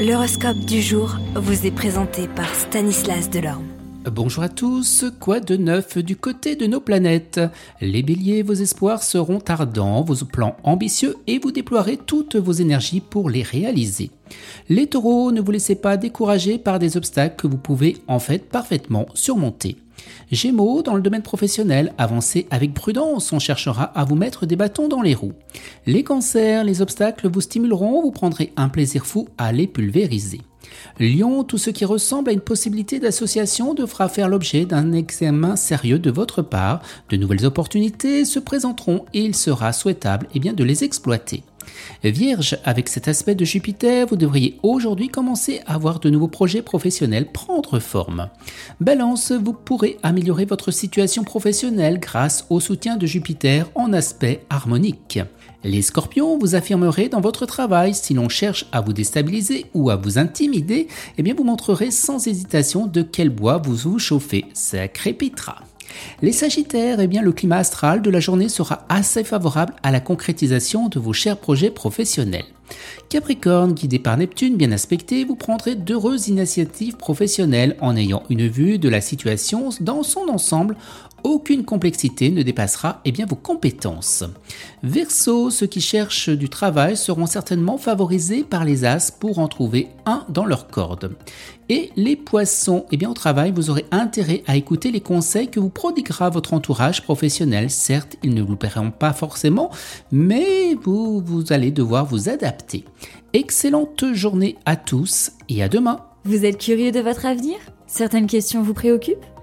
L'horoscope du jour vous est présenté par Stanislas Delorme. Bonjour à tous, quoi de neuf du côté de nos planètes? Les béliers, vos espoirs seront ardents, vos plans ambitieux et vous déploierez toutes vos énergies pour les réaliser. Les taureaux, ne vous laissez pas décourager par des obstacles que vous pouvez en fait parfaitement surmonter. Gémeaux, dans le domaine professionnel, avancez avec prudence, on cherchera à vous mettre des bâtons dans les roues. Les cancers, les obstacles vous stimuleront, vous prendrez un plaisir fou à les pulvériser. Lion, tout ce qui ressemble à une possibilité d'association devra faire l'objet d'un examen sérieux de votre part. De nouvelles opportunités se présenteront et il sera souhaitable eh bien, de les exploiter. Vierge, avec cet aspect de Jupiter, vous devriez aujourd'hui commencer à voir de nouveaux projets professionnels prendre forme. Balance, vous pourrez améliorer votre situation professionnelle grâce au soutien de Jupiter en aspect harmonique. Les scorpions, vous affirmerez dans votre travail, si l'on cherche à vous déstabiliser ou à vous intimider, eh bien vous montrerez sans hésitation de quel bois vous vous chauffez, ça crépitera. Les Sagittaires, eh bien, le climat astral de la journée sera assez favorable à la concrétisation de vos chers projets professionnels. Capricorne, guidé par Neptune bien aspecté, vous prendrez d'heureuses initiatives professionnelles en ayant une vue de la situation dans son ensemble aucune complexité ne dépassera eh vos compétences. Verseau, ceux qui cherchent du travail seront certainement favorisés par les As pour en trouver un dans leur corde. Et les poissons, eh au travail, vous aurez intérêt à écouter les conseils que vous prodiguera votre entourage professionnel. Certes, ils ne vous paieront pas forcément, mais vous, vous allez devoir vous adapter. Excellente journée à tous et à demain. Vous êtes curieux de votre avenir? Certaines questions vous préoccupent?